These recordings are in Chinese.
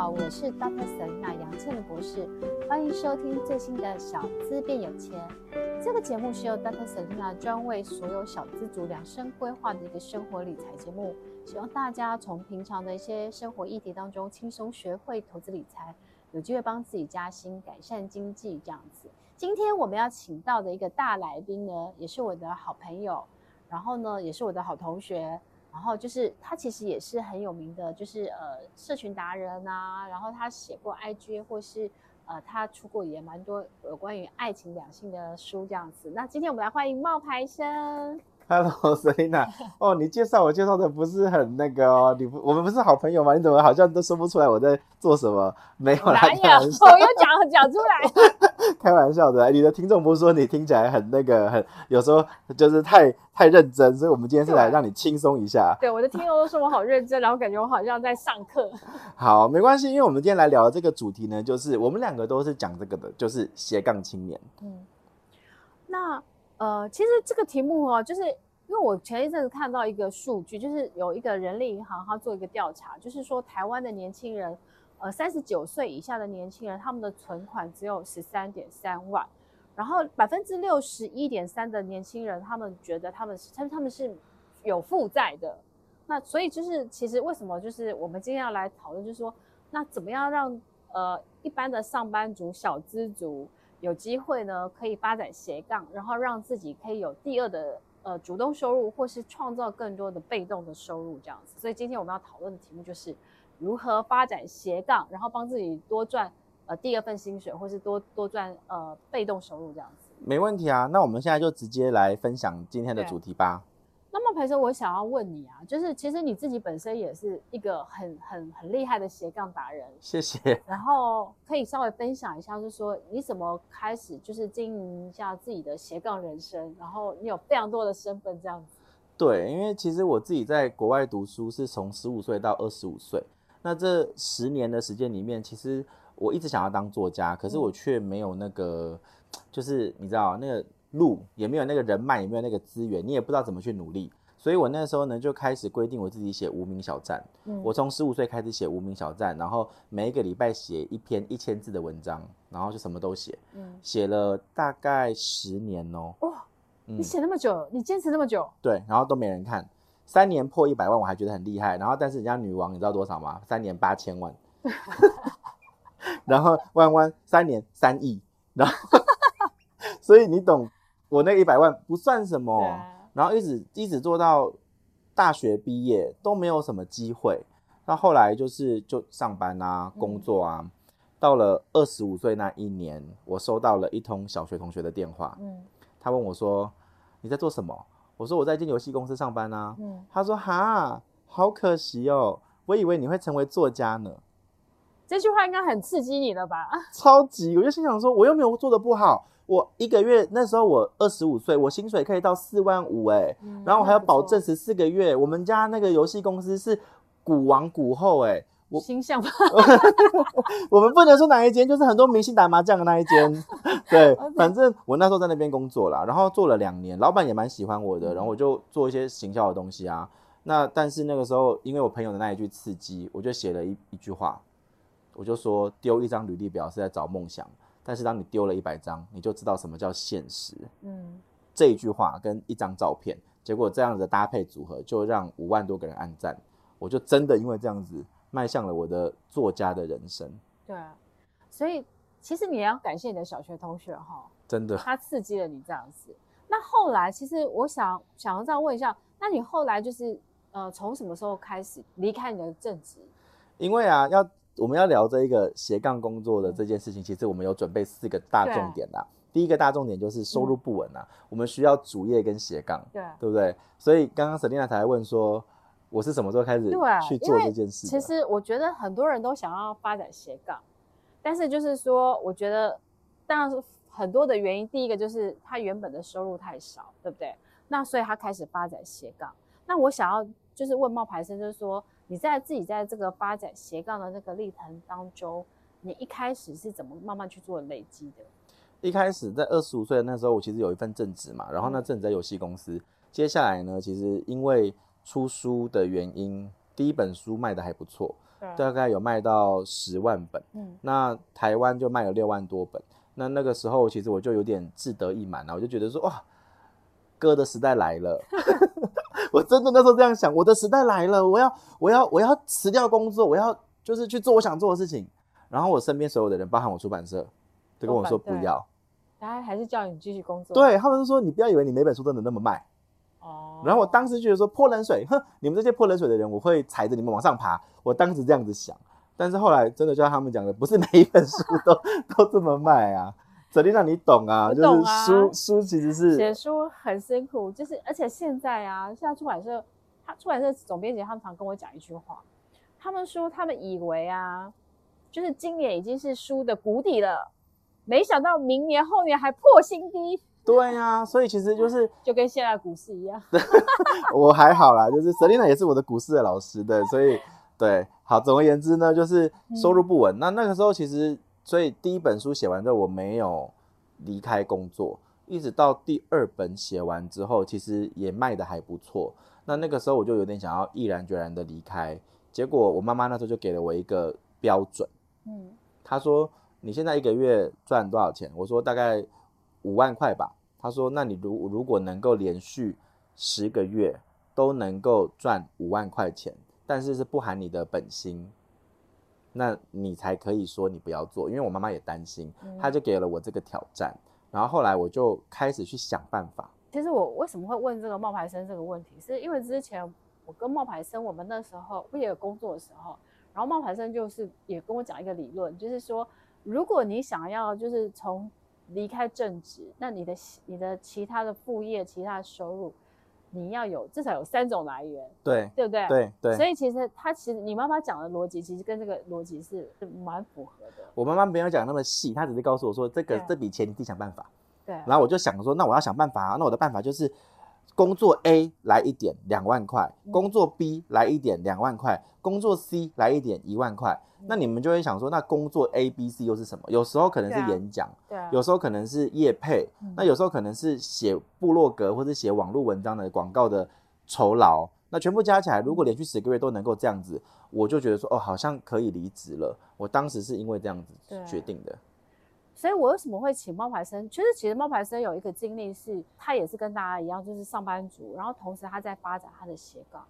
好，我是 Dr. Selena 杨倩的博士，欢迎收听最新的《小资变有钱》。这个节目是由 Dr. Selena 专为所有小资族量身规划的一个生活理财节目，希望大家从平常的一些生活议题当中轻松学会投资理财，有机会帮自己加薪、改善经济这样子。今天我们要请到的一个大来宾呢，也是我的好朋友，然后呢，也是我的好同学。然后就是他其实也是很有名的，就是呃社群达人啊。然后他写过 IG 或是呃他出过也蛮多有关于爱情两性的书这样子。那今天我们来欢迎冒牌生。Hello，Selena。哦，你介绍我介绍的不是很那个哦，你不我们不是好朋友吗？你怎么好像都说不出来我在做什么？没有啦，哪有？我又讲讲出来。开玩笑的，你的听众不是说你听起来很那个，很有时候就是太太认真，所以我们今天是来让你轻松一下。对，我的听众都说我好认真，然后感觉我好像在上课。好，没关系，因为我们今天来聊的这个主题呢，就是我们两个都是讲这个的，就是斜杠青年。嗯，那。呃，其实这个题目哦，就是因为我前一阵子看到一个数据，就是有一个人力银行，他做一个调查，就是说台湾的年轻人，呃，三十九岁以下的年轻人，他们的存款只有十三点三万，然后百分之六十一点三的年轻人，他们觉得他们是，他们他们是有负债的。那所以就是，其实为什么就是我们今天要来讨论，就是说，那怎么样让呃一般的上班族、小资族，有机会呢，可以发展斜杠，然后让自己可以有第二的呃主动收入，或是创造更多的被动的收入这样子。所以今天我们要讨论的题目就是如何发展斜杠，然后帮自己多赚呃第二份薪水，或是多多赚呃被动收入这样子。没问题啊，那我们现在就直接来分享今天的主题吧。那么，培生，我想要问你啊，就是其实你自己本身也是一个很很很厉害的斜杠达人，谢谢。然后可以稍微分享一下，就是说你怎么开始，就是经营一下自己的斜杠人生，然后你有非常多的身份这样子。对，因为其实我自己在国外读书是从十五岁到二十五岁，那这十年的时间里面，其实我一直想要当作家，可是我却没有那个，就是你知道那个。路也没有那个人脉，也没有那个资源，你也不知道怎么去努力，所以我那时候呢就开始规定我自己写无名小站。嗯，我从十五岁开始写无名小站，然后每一个礼拜写一篇一千字的文章，然后就什么都写。嗯，写了大概十年哦。哇，你写那么久，你坚持那么久？对，然后都没人看，三年破一百万我还觉得很厉害，然后但是人家女王你知道多少吗？三年八千万，然后弯弯三年三亿，然后 所以你懂。我那一百万不算什么，然后一直一直做到大学毕业都没有什么机会。那后来就是就上班啊，工作啊。嗯、到了二十五岁那一年，我收到了一通小学同学的电话。嗯，他问我说：“你在做什么？”我说：“我在一间游戏公司上班啊。”嗯，他说：“哈，好可惜哦，我以为你会成为作家呢。”这句话应该很刺激你了吧？超级，我就心想说，我又没有做的不好。我一个月那时候我二十五岁，我薪水可以到四万五哎，嗯、然后我还要保证十四个月。我们家那个游戏公司是股王股后哎，我形象吧，我们不能说哪一间，就是很多明星打麻将的那一间。对，反正我那时候在那边工作啦，然后做了两年，老板也蛮喜欢我的，然后我就做一些行销的东西啊。那但是那个时候，因为我朋友的那一句刺激，我就写了一一句话，我就说丢一张履历表是在找梦想。但是当你丢了一百张，你就知道什么叫现实。嗯，这一句话跟一张照片，结果这样的搭配组合就让五万多个人按赞。我就真的因为这样子迈向了我的作家的人生。对啊，所以其实你也要感谢你的小学同学哈，真的，他刺激了你这样子。那后来其实我想想要再问一下，那你后来就是呃从什么时候开始离开你的正职？因为啊要。我们要聊这一个斜杠工作的这件事情，其实我们有准备四个大重点啦。第一个大重点就是收入不稳啊，我们需要主业跟斜杠，对，对不对？所以刚刚 Selina 才问说，我是什么时候开始去做这件事？其实我觉得很多人都想要发展斜杠，但是就是说，我觉得当然是很多的原因。第一个就是他原本的收入太少，对不对？那所以他开始发展斜杠。那我想要就是问冒牌生，就是说。你在自己在这个发展斜杠的那个历程当中，你一开始是怎么慢慢去做累积的？一开始在二十五岁的那时候，我其实有一份正职嘛，然后那正职在游戏公司。嗯、接下来呢，其实因为出书的原因，第一本书卖的还不错，大概有卖到十万本。嗯，那台湾就卖了六万多本。那那个时候，其实我就有点志得意满了，我就觉得说，哇，哥的时代来了。我真的那时候这样想，我的时代来了，我要，我要，我要辞掉工作，我要就是去做我想做的事情。然后我身边所有的人，包含我出版社，都跟我说不要。大家还是叫你继续工作。对，他们就说，你不要以为你每本书都能那么卖。哦。然后我当时觉得说泼冷水，哼，你们这些泼冷水的人，我会踩着你们往上爬。我当时这样子想，但是后来真的就像他们讲的，不是每一本书都 都这么卖啊。舍丽娜，你懂啊？懂啊，就是书书其实是写书很辛苦，就是而且现在啊，现在出版社他出版社总编辑他们常跟我讲一句话，他们说他们以为啊，就是今年已经是书的谷底了。没想到明年后年还破新低，对呀、啊，所以其实就是 就跟现在股市一样。我还好啦，就是 Selina 也是我的股市的老师的，所以对，好，总而言之呢，就是收入不稳。嗯、那那个时候其实，所以第一本书写完之后，我没有离开工作，一直到第二本写完之后，其实也卖得还不错。那那个时候我就有点想要毅然决然的离开，结果我妈妈那时候就给了我一个标准，嗯，她说。你现在一个月赚多少钱？我说大概五万块吧。她说，那你如如果能够连续十个月都能够赚五万块钱，但是是不含你的本薪，那你才可以说你不要做。因为我妈妈也担心，她就给了我这个挑战。然后后来我就开始去想办法。其实我为什么会问这个冒牌生这个问题，是因为之前我跟冒牌生我们那时候不也有工作的时候，然后冒牌生就是也跟我讲一个理论，就是说。如果你想要就是从离开正职，那你的你的其他的副业、其他的收入，你要有至少有三种来源，对对不对？对对。所以其实他其实你妈妈讲的逻辑，其实跟这个逻辑是蛮符合的。我妈妈没有讲那么细，她只是告诉我说，这个这笔钱你自己想办法。对。然后我就想说，那我要想办法啊，那我的办法就是。工作 A 来一点两万块，工作 B 来一点两万块，工作 C 来一点一万块。那你们就会想说，那工作 A、B、C 又是什么？有时候可能是演讲，对，有时候可能是业配，那有时候可能是写部落格或者写网络文章的广告的酬劳。那全部加起来，如果连续十个月都能够这样子，我就觉得说，哦，好像可以离职了。我当时是因为这样子决定的。所以，我为什么会请冒牌生？其实，其实冒牌生有一个经历是，他也是跟大家一样，就是上班族，然后同时他在发展他的斜杠。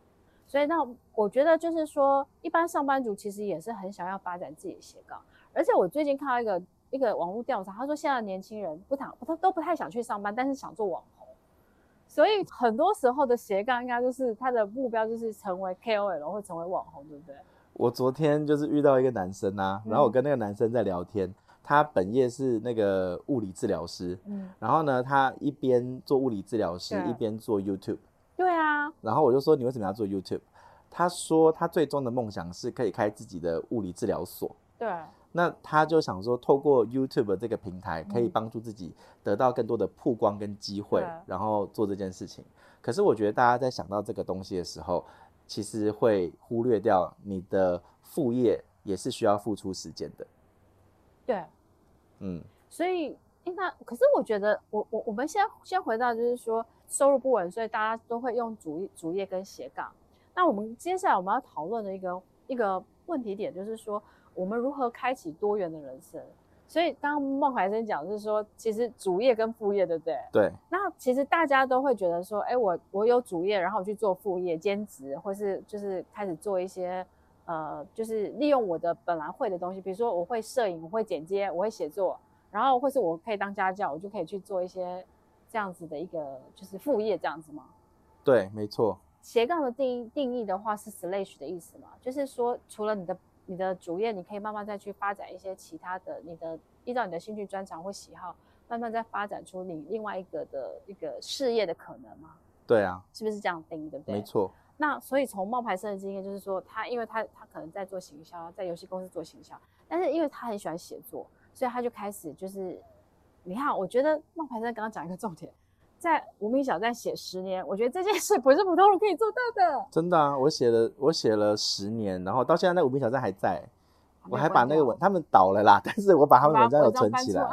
所以，那我觉得就是说，一般上班族其实也是很想要发展自己的斜杠。而且，我最近看到一个一个网络调查，他说现在的年轻人不想，他都不太想去上班，但是想做网红。所以，很多时候的斜杠应该就是他的目标就是成为 KOL 或成为网红，对不对？我昨天就是遇到一个男生啊，然后我跟那个男生在聊天。嗯他本业是那个物理治疗师，嗯，然后呢，他一边做物理治疗师，一边做 YouTube。对啊。然后我就说：“你为什么要做 YouTube？” 他说：“他最终的梦想是可以开自己的物理治疗所。”对。那他就想说，透过 YouTube 这个平台，可以帮助自己得到更多的曝光跟机会，然后做这件事情。可是我觉得大家在想到这个东西的时候，其实会忽略掉你的副业也是需要付出时间的。对。嗯，所以应该，可是我觉得我，我我我们先先回到，就是说收入不稳，所以大家都会用主业主业跟斜杠。那我们接下来我们要讨论的一个一个问题点，就是说我们如何开启多元的人生。所以刚刚孟怀生讲，就是说其实主业跟副业，对不对？对。那其实大家都会觉得说，哎，我我有主业，然后我去做副业兼职，或是就是开始做一些。呃，就是利用我的本来会的东西，比如说我会摄影，我会剪接，我会写作，然后或是我可以当家教，我就可以去做一些这样子的一个就是副业这样子吗？对，没错。斜杠的定义定义的话是 slash 的意思嘛，就是说除了你的你的主业，你可以慢慢再去发展一些其他的，你的依照你的兴趣专长或喜好，慢慢再发展出你另外一个的一个事业的可能吗？对啊，是不是这样定义？对不对？没错。那所以从冒牌生的经验就是说，他因为他他可能在做行销，在游戏公司做行销，但是因为他很喜欢写作，所以他就开始就是，你看，我觉得冒牌生刚刚讲一个重点，在无名小站写十年，我觉得这件事不是普通人可以做到的。真的啊，我写了我写了十年，然后到现在那无名小站还在，我还把那个文他们倒了啦，但是我把他们文章有存起来。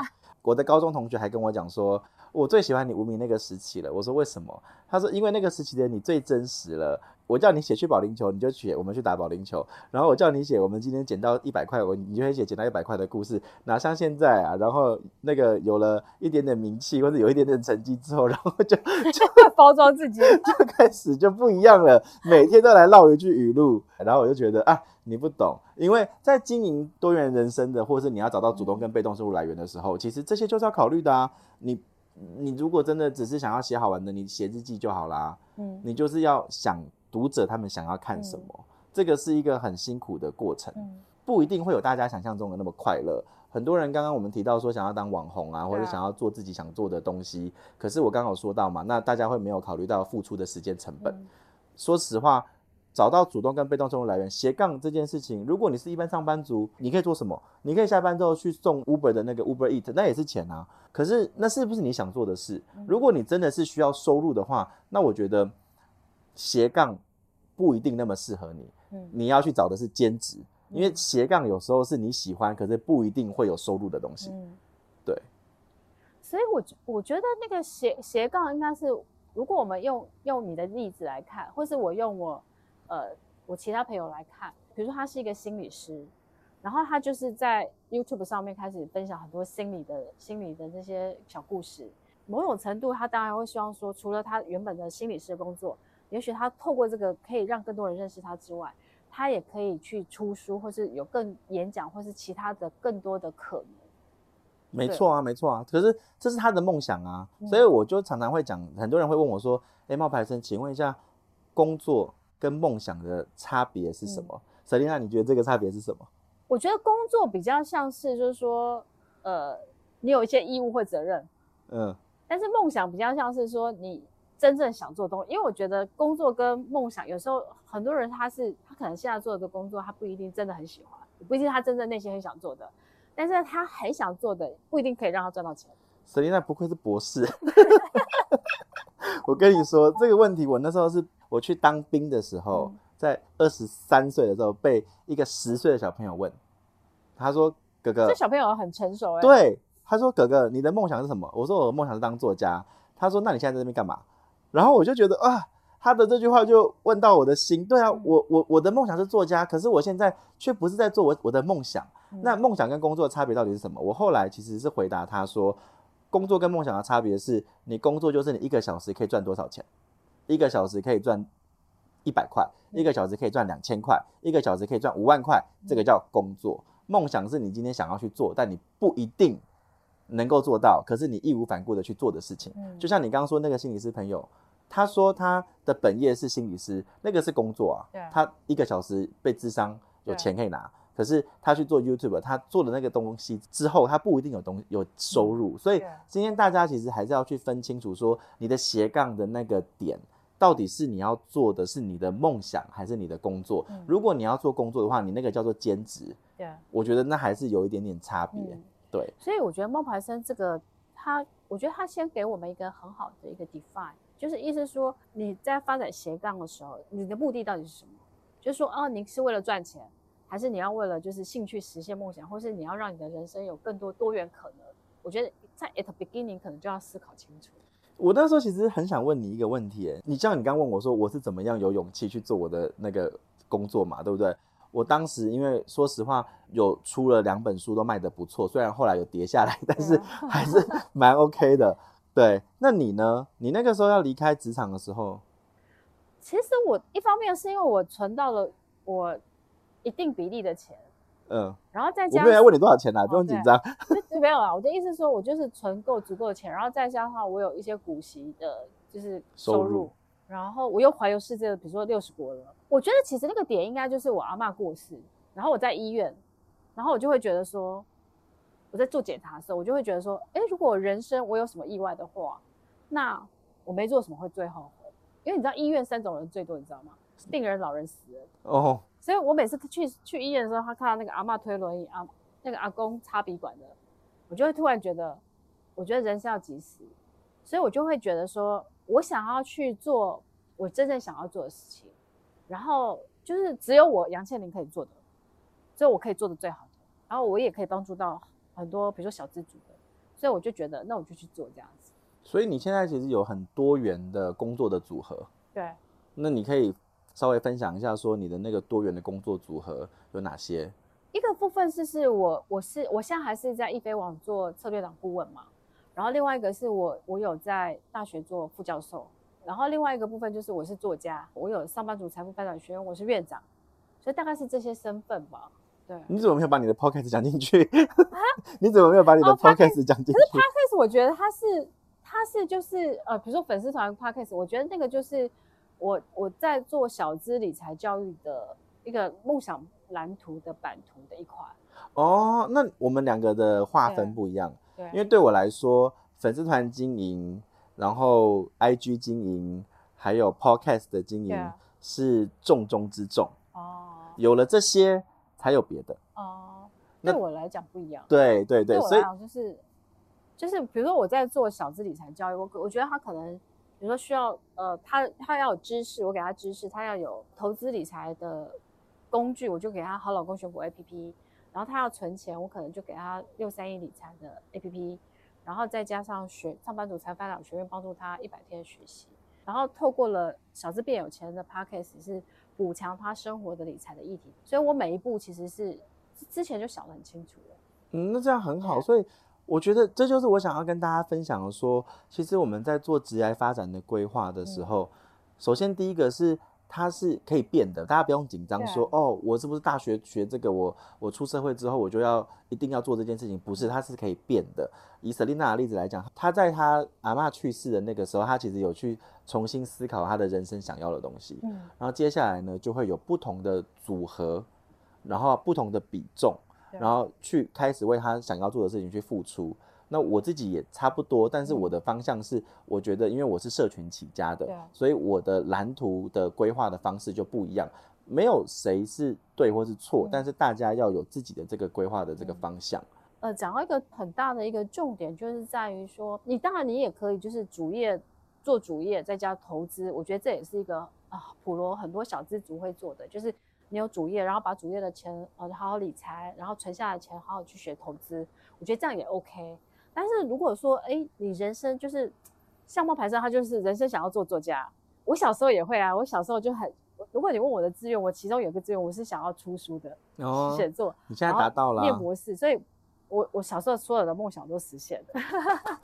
我的高中同学还跟我讲说，我最喜欢你无名那个时期了。我说为什么？他说因为那个时期的你最真实了。我叫你写去保龄球，你就写我们去打保龄球。然后我叫你写我们今天捡到一百块，我你就会写捡到一百块的故事。哪像现在啊，然后那个有了一点点名气或者有一点点成绩之后，然后就 就包装自己，就开始就不一样了。每天都来唠一句语录，然后我就觉得啊，你不懂，因为在经营多元人生的，或者是你要找到主动跟被动收入来源的时候，其实这些就是要考虑的啊。你你如果真的只是想要写好玩的，你写日记就好啦。嗯，你就是要想。读者他们想要看什么？嗯、这个是一个很辛苦的过程，嗯、不一定会有大家想象中的那么快乐。很多人刚刚我们提到说想要当网红啊，或者想要做自己想做的东西，啊、可是我刚刚有说到嘛，那大家会没有考虑到付出的时间成本。嗯、说实话，找到主动跟被动收入来源斜杠这件事情，如果你是一般上班族，你可以做什么？你可以下班之后去送 Uber 的那个 Uber Eat，那也是钱啊。可是那是不是你想做的事？如果你真的是需要收入的话，那我觉得。斜杠不一定那么适合你，嗯，你要去找的是兼职，因为斜杠有时候是你喜欢，可是不一定会有收入的东西，嗯，对。所以我我觉得那个斜斜杠应该是，如果我们用用你的例子来看，或是我用我呃我其他朋友来看，比如说他是一个心理师，然后他就是在 YouTube 上面开始分享很多心理的心理的这些小故事，某种程度他当然会希望说，除了他原本的心理师的工作。也许他透过这个可以让更多人认识他之外，他也可以去出书，或是有更演讲，或是其他的更多的可能。没错啊，没错啊。可是这是他的梦想啊，嗯、所以我就常常会讲，很多人会问我说：“哎、欸，冒牌生，请问一下，工作跟梦想的差别是什么？”Selina，、嗯、你觉得这个差别是什么？我觉得工作比较像是，就是说，呃，你有一些义务或责任，嗯，但是梦想比较像是说你。真正想做东西，因为我觉得工作跟梦想有时候很多人他是他可能现在做的工作他不一定真的很喜欢，不一定他真正内心很想做的，但是他很想做的不一定可以让他赚到钱。Selina 不愧是博士 我跟你说这个问题，我那时候是我去当兵的时候，嗯、在二十三岁的时候被一个十岁的小朋友问，他说：“哥哥，这小朋友很成熟哎。”对，他说：“哥哥，你的梦想是什么？”我说：“我的梦想是当作家。”他说：“那你现在在这边干嘛？”然后我就觉得啊，他的这句话就问到我的心。对啊，我我我的梦想是作家，可是我现在却不是在做我我的梦想。那梦想跟工作的差别到底是什么？我后来其实是回答他说，工作跟梦想的差别是你工作就是你一个小时可以赚多少钱，一个小时可以赚一百块，一个小时可以赚两千块，一个小时可以赚五万块，这个叫工作。梦想是你今天想要去做，但你不一定。能够做到，可是你义无反顾的去做的事情，嗯、就像你刚刚说那个心理师朋友，他说他的本业是心理师，那个是工作啊，对他一个小时被智商有钱可以拿，可是他去做 YouTube，他做的那个东西之后，他不一定有东有收入，嗯、所以今天大家其实还是要去分清楚，说你的斜杠的那个点，到底是你要做的是你的梦想，还是你的工作？嗯、如果你要做工作的话，你那个叫做兼职，对，我觉得那还是有一点点差别。嗯对，所以我觉得孟牌生这个，他，我觉得他先给我们一个很好的一个 define，就是意思说你在发展斜杠的时候，你的目的到底是什么？就是说，哦，你是为了赚钱，还是你要为了就是兴趣实现梦想，或是你要让你的人生有更多多元可能？我觉得在 at beginning 可能就要思考清楚。我那时候其实很想问你一个问题，诶，你像你刚问我说我是怎么样有勇气去做我的那个工作嘛，对不对？我当时因为说实话，有出了两本书都卖得不错，虽然后来有跌下来，但是 还是蛮 OK 的。对，那你呢？你那个时候要离开职场的时候，其实我一方面是因为我存到了我一定比例的钱，嗯，然后再加上我没有问你多少钱啦，不用紧张。没有啊，我的意思是说我就是存够足够的钱，然后再加上我有一些股息的，就是收入。收入然后我又环游世界，比如说六十国了。我觉得其实那个点应该就是我阿妈过世，然后我在医院，然后我就会觉得说，我在做检查的时候，我就会觉得说，哎，如果人生我有什么意外的话，那我没做什么会最后悔。因为你知道医院三种人最多，你知道吗？病人、老人、死人。哦。所以我每次去去医院的时候，他看到那个阿嬷推轮椅，阿那个阿公插鼻管的，我就会突然觉得，我觉得人生要及时，所以我就会觉得说。我想要去做我真正想要做的事情，然后就是只有我杨倩玲可以做的，只有我可以做的最好的，然后我也可以帮助到很多，比如说小资族的，所以我就觉得那我就去做这样子。所以你现在其实有很多元的工作的组合。对。那你可以稍微分享一下，说你的那个多元的工作组合有哪些？一个部分是是我我是我现在还是在易飞网做策略长顾问嘛，然后另外一个是我我有在大学做副教授，然后另外一个部分就是我是作家，我有上班族财富发展学院，我是院长，所以大概是这些身份吧。对，你怎么没有把你的 podcast 讲进去？啊、你怎么没有把你的 podcast 讲进去？可是 podcast 我觉得它是它是就是呃，比如说粉丝团 podcast，我觉得那个就是我我在做小资理财教育的一个梦想。蓝图的版图的一款哦，那我们两个的划分不一样，对，因为对我来说，粉丝团经营，然后 IG 经营，还有 Podcast 的经营是重中之重哦。有了这些，才有别的哦。对我来讲不一样，对对对，所以就是就是，比如说我在做小资理财教育，我我觉得他可能，比如说需要呃，他他要有知识，我给他知识，他要有投资理财的。工具我就给他好老公选股 A P P，然后他要存钱，我可能就给他六三一理财的 A P P，然后再加上学上班族财富发展学院帮助他一百天学习，然后透过了小资变有钱的 Podcast 是补强他生活的理财的议题，所以我每一步其实是之前就想得很清楚了。嗯，那这样很好，所以我觉得这就是我想要跟大家分享的说，说其实我们在做职业发展的规划的时候，嗯、首先第一个是。它是可以变的，大家不用紧张，说哦，我是不是大学学这个，我我出社会之后我就要一定要做这件事情？不是，它是可以变的。以 Selina 的例子来讲，她在她阿嬷去世的那个时候，她其实有去重新思考她的人生想要的东西。嗯，然后接下来呢，就会有不同的组合，然后不同的比重，然后去开始为他想要做的事情去付出。那我自己也差不多，但是我的方向是，我觉得因为我是社群起家的，嗯、所以我的蓝图的规划的方式就不一样。没有谁是对或是错，嗯、但是大家要有自己的这个规划的这个方向。呃，讲到一个很大的一个重点，就是在于说，你当然你也可以就是主业做主业，再加投资。我觉得这也是一个啊，普罗很多小资族会做的，就是你有主业，然后把主业的钱呃好好理财，然后存下来的钱好好去学投资。我觉得这样也 OK。但是如果说，哎，你人生就是相貌牌上，他就是人生想要做作家。我小时候也会啊，我小时候就很，如果你问我的志愿，我其中有个志愿，我是想要出书的，哦、写作。你现在达到了，念博士，所以我我小时候所有的梦想都实现了。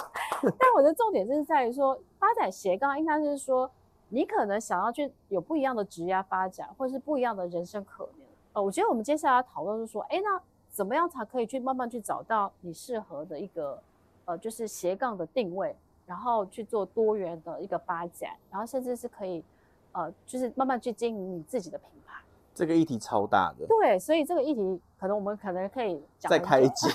但我的重点就是在于说，发展斜杠应该是说，你可能想要去有不一样的职业发展，或者是不一样的人生可能。呃，我觉得我们接下来讨论是说，哎，那怎么样才可以去慢慢去找到你适合的一个。呃，就是斜杠的定位，然后去做多元的一个发展，然后甚至是可以，呃，就是慢慢去经营你自己的品牌。这个议题超大的。对，所以这个议题可能我们可能可以讲再 开一集。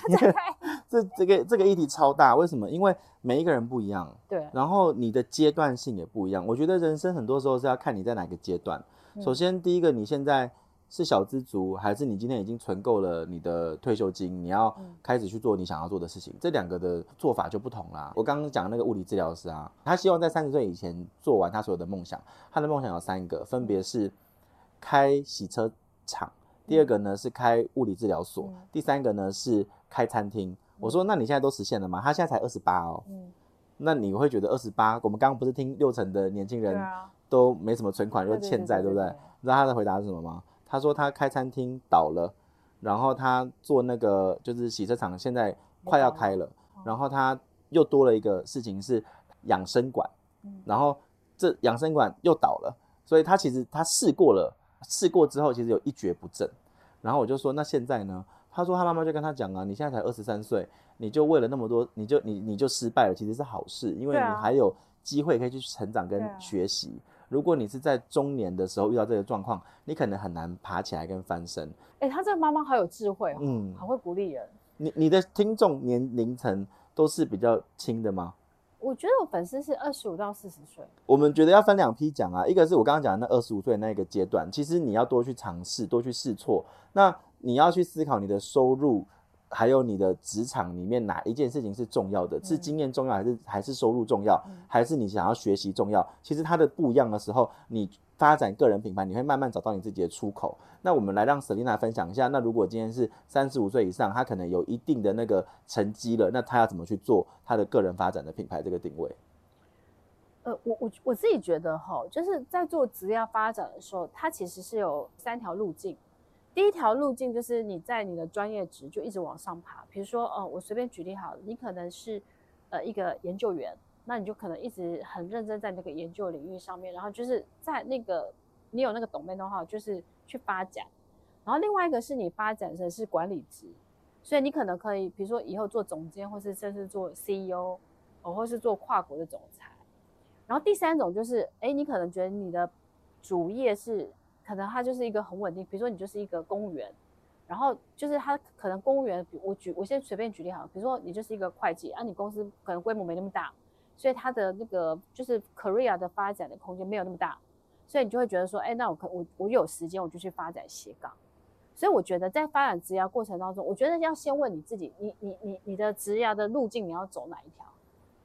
这这个这个议题超大，为什么？因为每一个人不一样。对。然后你的阶段性也不一样。我觉得人生很多时候是要看你在哪个阶段。嗯。首先，第一个，你现在。是小资族，还是你今天已经存够了你的退休金？你要开始去做你想要做的事情，嗯、这两个的做法就不同啦。我刚刚讲的那个物理治疗师啊，他希望在三十岁以前做完他所有的梦想。他的梦想有三个，分别是开洗车厂，第二个呢是开物理治疗所，嗯、第三个呢是开餐厅。我说，那你现在都实现了吗？他现在才二十八哦。嗯、那你会觉得二十八？我们刚刚不是听六成的年轻人都没什么存款，又欠债，对不对？你知道他的回答是什么吗？他说他开餐厅倒了，然后他做那个就是洗车厂，现在快要开了，然后他又多了一个事情是养生馆，然后这养生馆又倒了，所以他其实他试过了，试过之后其实有一蹶不振，然后我就说那现在呢？他说他妈妈就跟他讲啊，你现在才二十三岁，你就为了那么多，你就你你就失败了，其实是好事，因为你还有机会可以去成长跟学习。如果你是在中年的时候遇到这个状况，你可能很难爬起来跟翻身。哎、欸，他这个妈妈好有智慧，嗯，好会鼓励人。你你的听众年龄层都是比较轻的吗？我觉得我粉丝是二十五到四十岁。我们觉得要分两批讲啊，一个是我刚刚讲的那二十五岁那个阶段，其实你要多去尝试，多去试错。那你要去思考你的收入。还有你的职场里面哪一件事情是重要的？是经验重要，还是还是收入重要，还是你想要学习重要？其实它的不一样的时候，你发展个人品牌，你会慢慢找到你自己的出口。那我们来让 Selina 分享一下。那如果今天是三十五岁以上，他可能有一定的那个成绩了，那他要怎么去做他的个人发展的品牌这个定位？呃，我我我自己觉得哈，就是在做职业发展的时候，它其实是有三条路径。第一条路径就是你在你的专业值就一直往上爬，比如说，呃，我随便举例好了，你可能是呃一个研究员，那你就可能一直很认真在那个研究领域上面，然后就是在那个你有那个 domain know-how，就是去发展。然后另外一个是你发展成是管理职，所以你可能可以，比如说以后做总监，或是甚至做 CEO，哦，或是做跨国的总裁。然后第三种就是，哎，你可能觉得你的主业是，可能它就是一个很稳定，比如说你就是一个公务员，然后就是他可能公务员，我举我先随便举例好了，比如说你就是一个会计，啊，你公司可能规模没那么大，所以他的那个就是 career 的发展的空间没有那么大，所以你就会觉得说，哎，那我可我我有时间我就去发展斜杠，所以我觉得在发展职涯过程当中，我觉得要先问你自己，你你你你的职涯的路径你要走哪一条？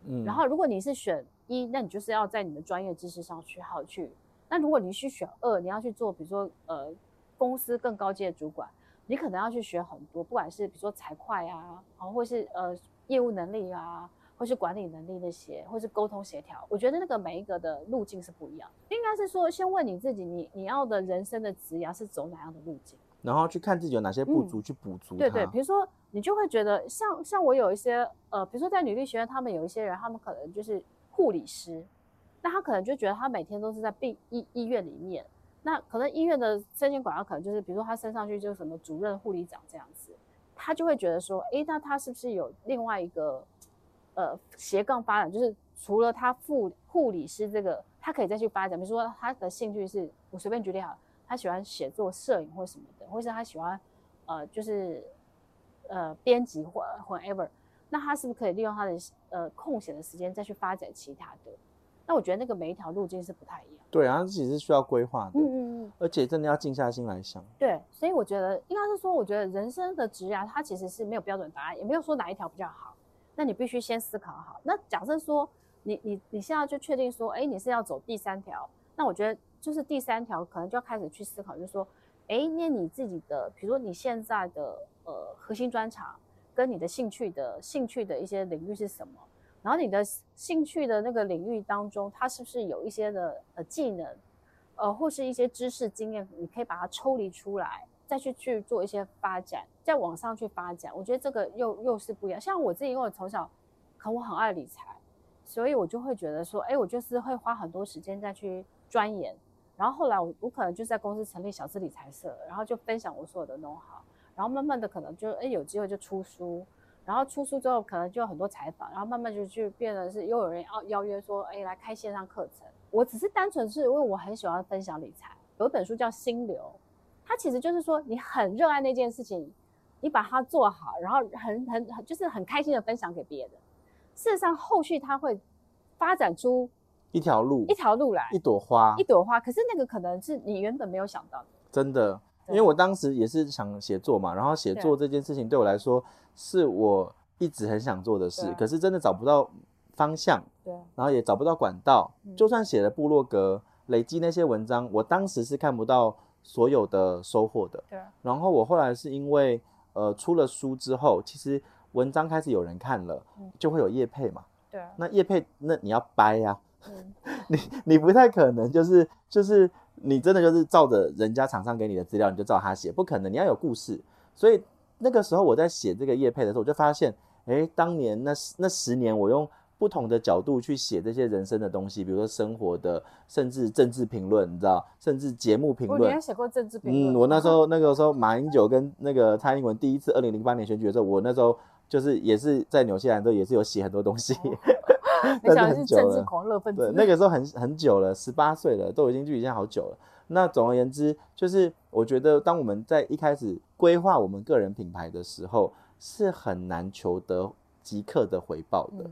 嗯，然后如果你是选一，那你就是要在你的专业知识上去好去。那如果你去选二，你要去做，比如说呃公司更高阶的主管，你可能要去学很多，不管是比如说财会啊，然后或是呃业务能力啊，或是管理能力那些，或是沟通协调，我觉得那个每一个的路径是不一样。应该是说，先问你自己，你你要的人生的职涯是走哪样的路径，然后去看自己有哪些不足，去补足。对对，比如说你就会觉得像像我有一些呃，比如说在女力学院，他们有一些人，他们可能就是护理师。那他可能就觉得他每天都是在病医医院里面，那可能医院的升迁管道可能就是，比如说他升上去就是什么主任、护理长这样子，他就会觉得说，诶，那他是不是有另外一个呃斜杠发展？就是除了他护护理师这个，他可以再去发展。比如说他的兴趣是，我随便举例好，他喜欢写作、摄影或什么的，或是他喜欢呃就是呃编辑或 whatever，那他是不是可以利用他的呃空闲的时间再去发展其他的？那我觉得那个每一条路径是不太一样。对啊，自己是需要规划的。嗯嗯嗯。而且真的要静下心来想。对，所以我觉得应该是说，我觉得人生的职涯它其实是没有标准答案，也没有说哪一条比较好。那你必须先思考好。那假设说你你你现在就确定说，哎，你是要走第三条，那我觉得就是第三条可能就要开始去思考，就是说，哎，那你自己的，比如说你现在的呃核心专长跟你的兴趣的兴趣的一些领域是什么？然后你的兴趣的那个领域当中，它是不是有一些的呃技能，呃或是一些知识经验，你可以把它抽离出来，再去去做一些发展，再往上去发展。我觉得这个又又是不一样。像我自己，因为我从小可我很爱理财，所以我就会觉得说，哎，我就是会花很多时间再去钻研。然后后来我我可能就在公司成立小资理财社，然后就分享我所有的弄好然后慢慢的可能就哎有机会就出书。然后出书之后，可能就有很多采访，然后慢慢就就变得是又有人邀邀约说，哎，来开线上课程。我只是单纯是因为我很喜欢分享理财，有一本书叫《心流》，它其实就是说你很热爱那件事情，你把它做好，然后很很很就是很开心的分享给别人。事实上，后续它会发展出一条路，一条路来，一朵花，一朵花。可是那个可能是你原本没有想到的，真的。因为我当时也是想写作嘛，然后写作这件事情对我来说是我一直很想做的事，可是真的找不到方向，对，然后也找不到管道，就算写了部落格，累积那些文章，我当时是看不到所有的收获的，对。然后我后来是因为呃出了书之后，其实文章开始有人看了，就会有业配嘛，对。那业配那你要掰呀，你你不太可能就是就是。你真的就是照着人家厂商给你的资料，你就照他写，不可能。你要有故事。所以那个时候我在写这个业配的时候，我就发现，哎，当年那那十年，我用不同的角度去写这些人生的东西，比如说生活的，甚至政治评论，你知道，甚至节目评论。我也写过政治评论。嗯，我那时候 那个时候，马英九跟那个蔡英文第一次二零零八年选举的时候，我那时候就是也是在纽西兰，都也是有写很多东西。哦 你想的是政治狂热分子。对，那个时候很很久了，十八岁了，都已经距离现在好久了。那总而言之，就是我觉得，当我们在一开始规划我们个人品牌的时候，是很难求得即刻的回报的。嗯、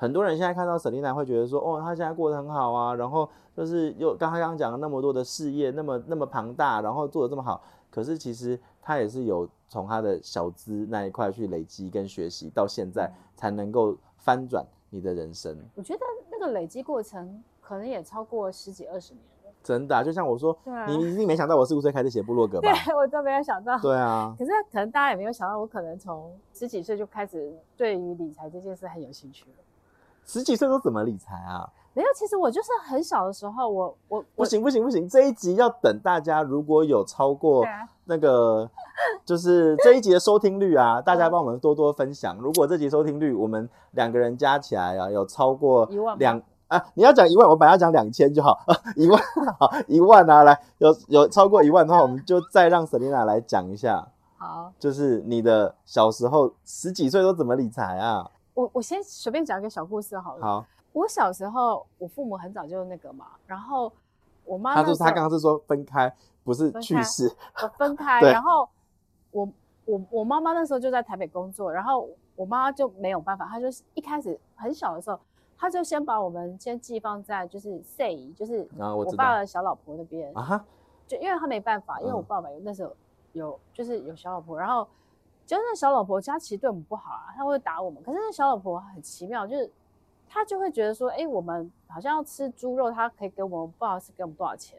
很多人现在看到 Selina 会觉得说，哦，她现在过得很好啊，然后就是又刚才刚刚讲了那么多的事业，那么那么庞大，然后做的这么好。可是其实她也是有从她的小资那一块去累积跟学习，到现在才能够翻转。你的人生，我觉得那个累积过程可能也超过十几二十年了。真的啊，就像我说，啊、你一定没想到我十五岁开始写部落格吧？对，我都没有想到。对啊，可是可能大家也没有想到，我可能从十几岁就开始对于理财这件事很有兴趣了。十几岁都怎么理财啊？没有，其实我就是很小的时候，我我不行不行不行，这一集要等大家如果有超过那个，就是这一集的收听率啊，大家帮我们多多分享。如果这集收听率我们两个人加起来啊，有超过两啊，你要讲一万，我本来要讲两千就好，一万好一万啊，来有有超过一万的话，我们就再让 Selina 来讲一下。好，就是你的小时候十几岁都怎么理财啊？我我先随便讲一个小故事好了。好。我小时候，我父母很早就那个嘛，然后我妈他说他刚刚是说分开，不是去世，我分开，然后我我我妈妈那时候就在台北工作，然后我妈就没有办法，她就是一开始很小的时候，她就先把我们先寄放在就是赛姨，就是我爸的小老婆那边啊，就因为她没办法，因为我爸爸有那时候有就是有小老婆，然后就是那小老婆家其实对我们不好啊，他会打我们，可是那小老婆很奇妙，就是。他就会觉得说，哎，我们好像要吃猪肉，他可以给我们不好意思给我们多少钱。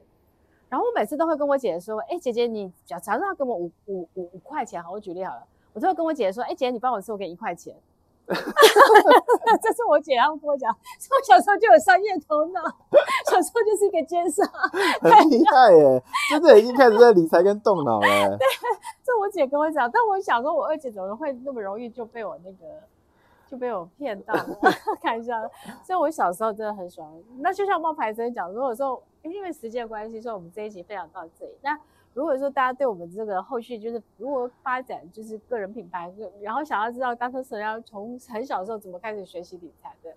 然后我每次都会跟我姐姐说，哎，姐姐你假假设要给我五五五五块钱，好，我举例好了，我就会跟我姐姐说，哎，姐姐你帮我吃，我给你一块钱。这是我姐他们跟我讲，我小时候就有商业头脑，小时候就是一个奸商，很厉害耶，真的已经开始在理财跟动脑了。对，这我姐跟我讲，但我想说，我二姐怎么会那么容易就被我那个。就被我骗到了，看一下。所以，我小时候真的很喜欢。那就像冒牌生讲，如果说因为时间关系，所以我们这一集分享到这里。那如果说大家对我们这个后续，就是如何发展就是个人品牌，然后想要知道当初是要从很小的时候怎么开始学习理财的。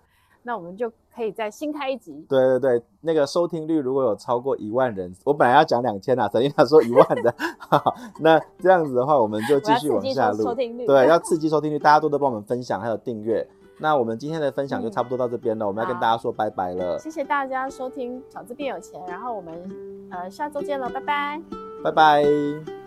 那我们就可以再新开一集。对对对，那个收听率如果有超过一万人，我本来要讲两千啊，等于他说一万的，那这样子的话，我们就继续往下录。收听率对，要刺激收听率，大家多多帮我们分享还有订阅。那我们今天的分享就差不多到这边了，嗯、我们要跟大家说拜拜了。谢谢大家收听《小资变有钱》，然后我们呃下周见了，拜拜，拜拜。